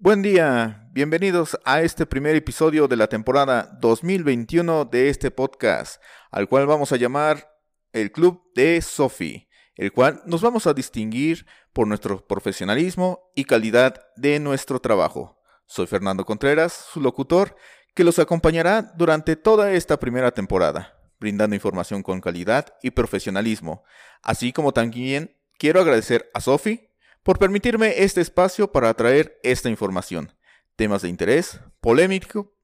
Buen día, bienvenidos a este primer episodio de la temporada 2021 de este podcast, al cual vamos a llamar el Club de Sofi, el cual nos vamos a distinguir por nuestro profesionalismo y calidad de nuestro trabajo. Soy Fernando Contreras, su locutor, que los acompañará durante toda esta primera temporada, brindando información con calidad y profesionalismo, así como también quiero agradecer a Sofi por permitirme este espacio para traer esta información, temas de interés, polémico,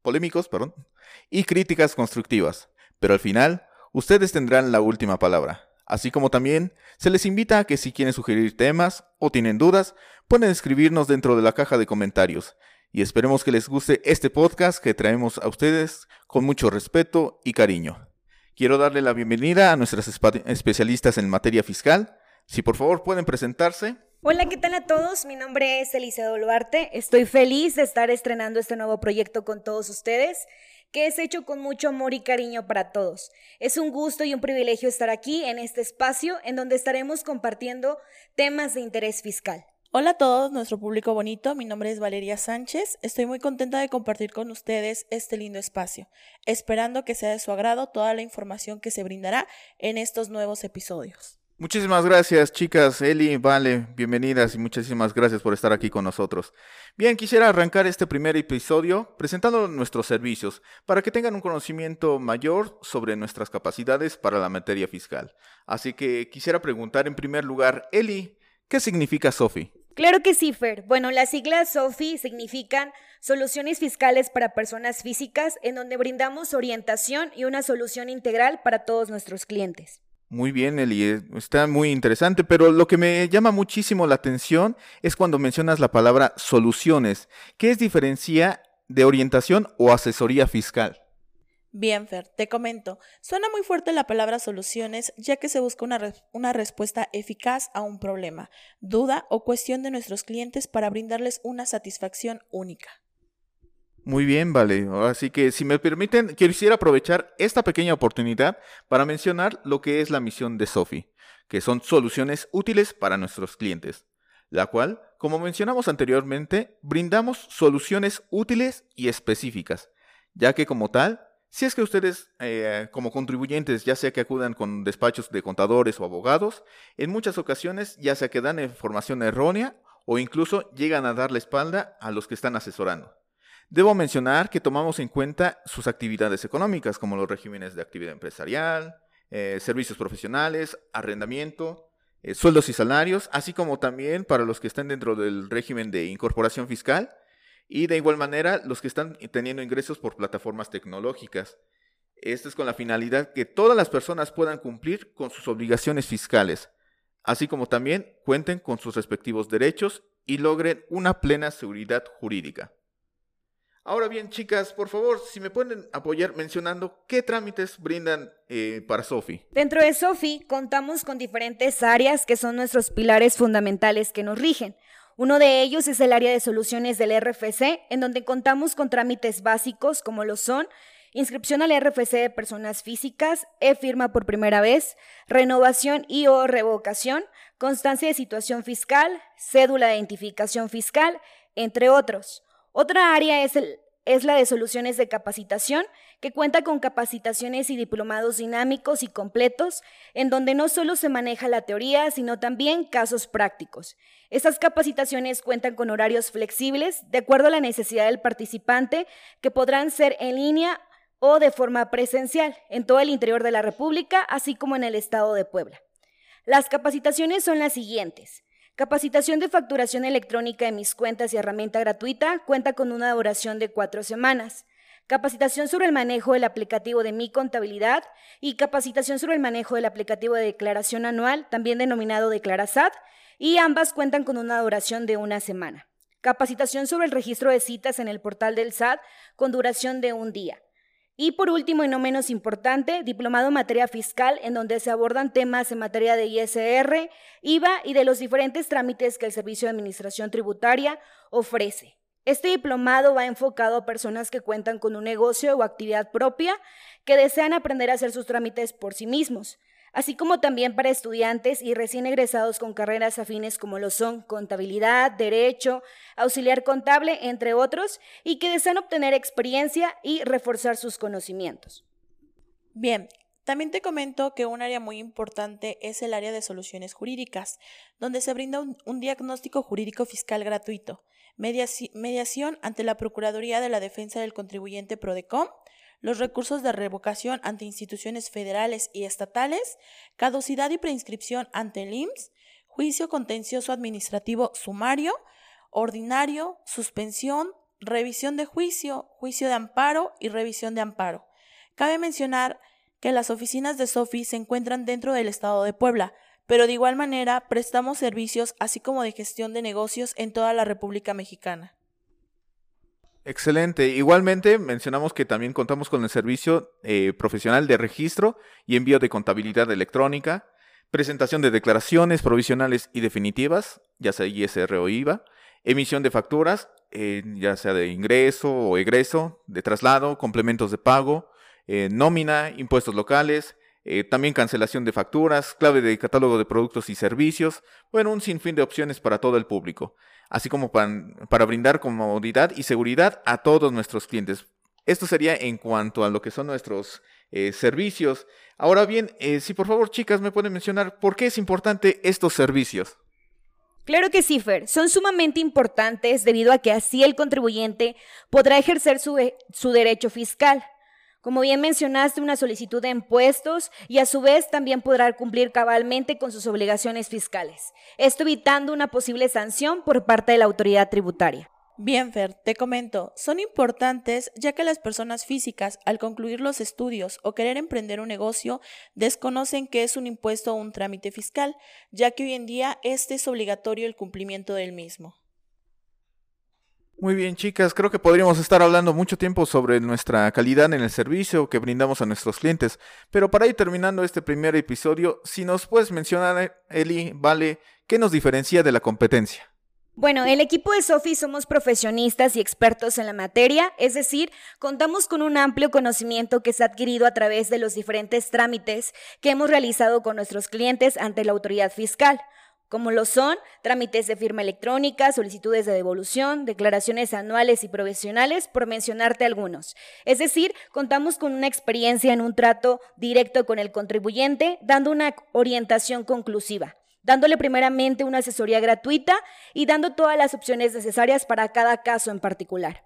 polémicos perdón, y críticas constructivas. Pero al final, ustedes tendrán la última palabra. Así como también se les invita a que si quieren sugerir temas o tienen dudas, pueden escribirnos dentro de la caja de comentarios. Y esperemos que les guste este podcast que traemos a ustedes con mucho respeto y cariño. Quiero darle la bienvenida a nuestras especialistas en materia fiscal, si por favor pueden presentarse. Hola, ¿qué tal a todos? Mi nombre es Eliseo Duarte. Estoy feliz de estar estrenando este nuevo proyecto con todos ustedes, que es hecho con mucho amor y cariño para todos. Es un gusto y un privilegio estar aquí en este espacio en donde estaremos compartiendo temas de interés fiscal. Hola a todos, nuestro público bonito, mi nombre es Valeria Sánchez, estoy muy contenta de compartir con ustedes este lindo espacio, esperando que sea de su agrado toda la información que se brindará en estos nuevos episodios. Muchísimas gracias, chicas. Eli, Vale, bienvenidas y muchísimas gracias por estar aquí con nosotros. Bien, quisiera arrancar este primer episodio presentando nuestros servicios para que tengan un conocimiento mayor sobre nuestras capacidades para la materia fiscal. Así que quisiera preguntar en primer lugar, Eli, ¿qué significa SOFI? Claro que sí, Fer. Bueno, las siglas SOFI significan Soluciones Fiscales para Personas Físicas, en donde brindamos orientación y una solución integral para todos nuestros clientes. Muy bien, Eli, eh, está muy interesante, pero lo que me llama muchísimo la atención es cuando mencionas la palabra soluciones. ¿Qué es diferencia de orientación o asesoría fiscal? Bien, Fer, te comento. Suena muy fuerte la palabra soluciones, ya que se busca una, una, respuesta eficaz a un problema, duda o cuestión de nuestros clientes para brindarles una satisfacción única. Muy bien, vale. Así que si me permiten, quisiera aprovechar esta pequeña oportunidad para mencionar lo que es la misión de Sofi, que son soluciones útiles para nuestros clientes, la cual, como mencionamos anteriormente, brindamos soluciones útiles y específicas, ya que como tal, si es que ustedes eh, como contribuyentes, ya sea que acudan con despachos de contadores o abogados, en muchas ocasiones ya sea que dan información errónea o incluso llegan a dar la espalda a los que están asesorando. Debo mencionar que tomamos en cuenta sus actividades económicas, como los regímenes de actividad empresarial, eh, servicios profesionales, arrendamiento, eh, sueldos y salarios, así como también para los que están dentro del régimen de incorporación fiscal y de igual manera los que están teniendo ingresos por plataformas tecnológicas. Esto es con la finalidad que todas las personas puedan cumplir con sus obligaciones fiscales, así como también cuenten con sus respectivos derechos y logren una plena seguridad jurídica. Ahora bien, chicas, por favor, si me pueden apoyar mencionando qué trámites brindan eh, para Sofi. Dentro de Sofi contamos con diferentes áreas que son nuestros pilares fundamentales que nos rigen. Uno de ellos es el área de soluciones del RFC, en donde contamos con trámites básicos como lo son inscripción al RFC de personas físicas, e-firma por primera vez, renovación y o revocación, constancia de situación fiscal, cédula de identificación fiscal, entre otros. Otra área es, la de soluciones de capacitación, que cuenta con capacitaciones y diplomados dinámicos y completos, en donde no solo se maneja la teoría, sino también casos prácticos. Estas capacitaciones cuentan con horarios flexibles, de acuerdo a la necesidad del participante, que podrán ser en línea o de forma presencial, en todo el interior de la República, así como en el Estado de Puebla. Las capacitaciones son las siguientes. Capacitación de facturación electrónica de mis cuentas y herramienta gratuita cuenta con una duración de cuatro semanas. Capacitación sobre el manejo del aplicativo de mi contabilidad y capacitación sobre el manejo del aplicativo de declaración anual, también denominado Declarasat, y ambas cuentan con una duración de una semana. Capacitación sobre el registro de citas en el portal del SAT con duración de un día. Y por último y no menos importante, diplomado en materia fiscal, en donde se abordan temas en materia de ISR, IVA y de los diferentes trámites que el Servicio de Administración Tributaria ofrece. Este diplomado va enfocado a personas que cuentan con un negocio o actividad propia que desean aprender a hacer sus trámites por sí mismos. Así como también para estudiantes y recién egresados con carreras afines como lo son contabilidad, derecho, auxiliar contable, entre otros, y que desean obtener experiencia y reforzar sus conocimientos. Bien, también te comento que un área muy importante es el área de soluciones jurídicas, donde se brinda un, diagnóstico jurídico fiscal gratuito, mediación ante la Procuraduría de la Defensa del Contribuyente PRODECOM, los recursos de revocación ante instituciones federales y estatales, caducidad y preinscripción ante el IMSS, juicio contencioso administrativo sumario, ordinario, suspensión, revisión de juicio, juicio de amparo y revisión de amparo. Cabe mencionar que las oficinas de SOFI se encuentran dentro del estado de Puebla, pero de igual manera prestamos servicios así como de gestión de negocios en toda la República Mexicana. Excelente. Igualmente mencionamos que también contamos con el servicio eh, profesional de registro y envío de contabilidad electrónica, presentación de declaraciones provisionales y definitivas, ya sea ISR o IVA, emisión de facturas, eh, ya sea de ingreso o egreso, de traslado, complementos de pago, eh, nómina, impuestos locales, también cancelación de facturas, clave de catálogo de productos y servicios, bueno, un sinfín de opciones para todo el público así como para, brindar comodidad y seguridad a todos nuestros clientes. Esto sería en cuanto a lo que son nuestros eh, servicios. Ahora bien, eh, si por favor chicas me pueden mencionar por qué es importante estos servicios. Claro que sí, Fer. Son sumamente importantes debido a que así el contribuyente podrá ejercer su, eh, su derecho fiscal. Como bien mencionaste, una solicitud de impuestos y a su vez también podrá cumplir cabalmente con sus obligaciones fiscales, esto evitando una posible sanción por parte de la autoridad tributaria. Bien, Fer, te comento, son importantes ya que las personas físicas, al concluir los estudios o querer emprender un negocio, desconocen qué es un impuesto o un trámite fiscal, ya que hoy en día este es obligatorio el cumplimiento del mismo. Muy bien, chicas, creo que podríamos estar hablando mucho tiempo sobre nuestra calidad en el servicio que brindamos a nuestros clientes, pero para ir terminando este primer episodio, si nos puedes mencionar, Eli, Vale, ¿qué nos diferencia de la competencia? Bueno, el equipo de Sofi somos profesionistas y expertos en la materia, es decir, contamos con un amplio conocimiento que se ha adquirido a través de los diferentes trámites que hemos realizado con nuestros clientes ante la autoridad fiscal como lo son trámites de firma electrónica, solicitudes de devolución, declaraciones anuales y provisionales, por mencionarte algunos. Es decir, contamos con una experiencia en un trato directo con el contribuyente, dando una orientación conclusiva dándole primeramente una asesoría gratuita y dando todas las opciones necesarias para cada caso en particular.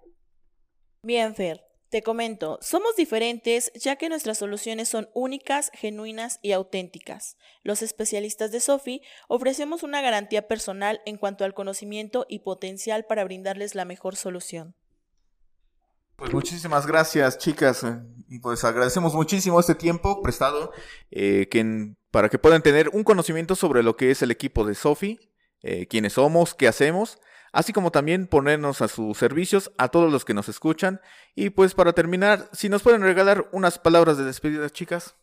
Bien, Fer. Te comento, somos diferentes ya que nuestras soluciones son únicas, genuinas y auténticas. Los especialistas de Sofi ofrecemos una garantía personal en cuanto al conocimiento y potencial para brindarles la mejor solución. Pues muchísimas gracias, chicas. Pues agradecemos muchísimo este tiempo prestado eh, para que puedan tener un conocimiento sobre lo que es el equipo de Sofi, eh, quiénes somos, qué hacemos así como también ponernos a sus servicios a todos los que nos escuchan. Y pues para terminar, si nos pueden regalar unas palabras de despedida, chicas.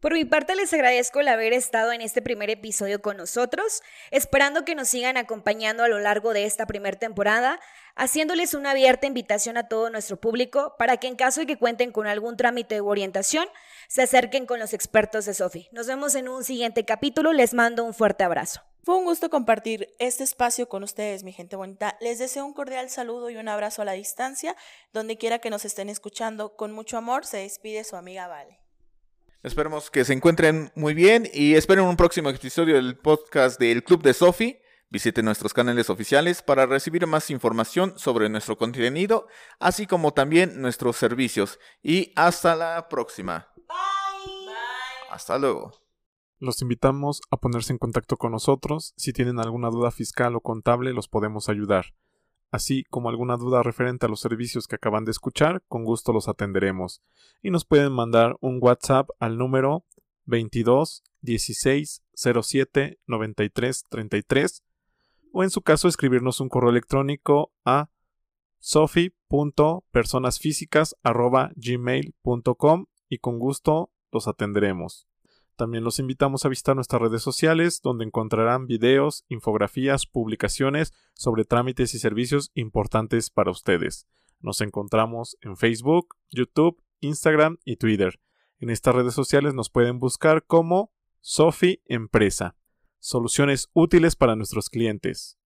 Por mi parte les agradezco el haber estado en este primer episodio con nosotros, esperando que nos sigan acompañando a lo largo de esta primera temporada, haciéndoles una abierta invitación a todo nuestro público para que en caso de que cuenten con algún trámite u orientación, se acerquen con los expertos de Sofi. Nos vemos en un siguiente capítulo, les mando un fuerte abrazo. Fue un gusto compartir este espacio con ustedes, mi gente bonita. Les deseo un cordial saludo y un abrazo a la distancia, donde quiera que nos estén escuchando. Con mucho amor se despide su amiga Vale. Esperemos que se encuentren muy bien y esperen un próximo episodio del podcast del Club de Sofi. Visiten nuestros canales oficiales para recibir más información sobre nuestro contenido, así como también nuestros servicios. Y hasta la próxima. Bye. Bye. Hasta luego. Los invitamos a ponerse en contacto con nosotros. Si tienen alguna duda fiscal o contable, los podemos ayudar así como alguna duda referente a los servicios que acaban de escuchar, con gusto los atenderemos. Y nos pueden mandar un WhatsApp al número 22 16 07 93 33 o en su caso escribirnos un correo electrónico a sofi.personasfísicas.gmail.com y con gusto los atenderemos. También los invitamos a visitar nuestras redes sociales, donde encontrarán videos, infografías, publicaciones sobre trámites y servicios importantes para ustedes. Nos encontramos en Facebook, YouTube, Instagram y Twitter. En estas redes sociales nos pueden buscar como Sofi Empresa. Soluciones útiles para nuestros clientes.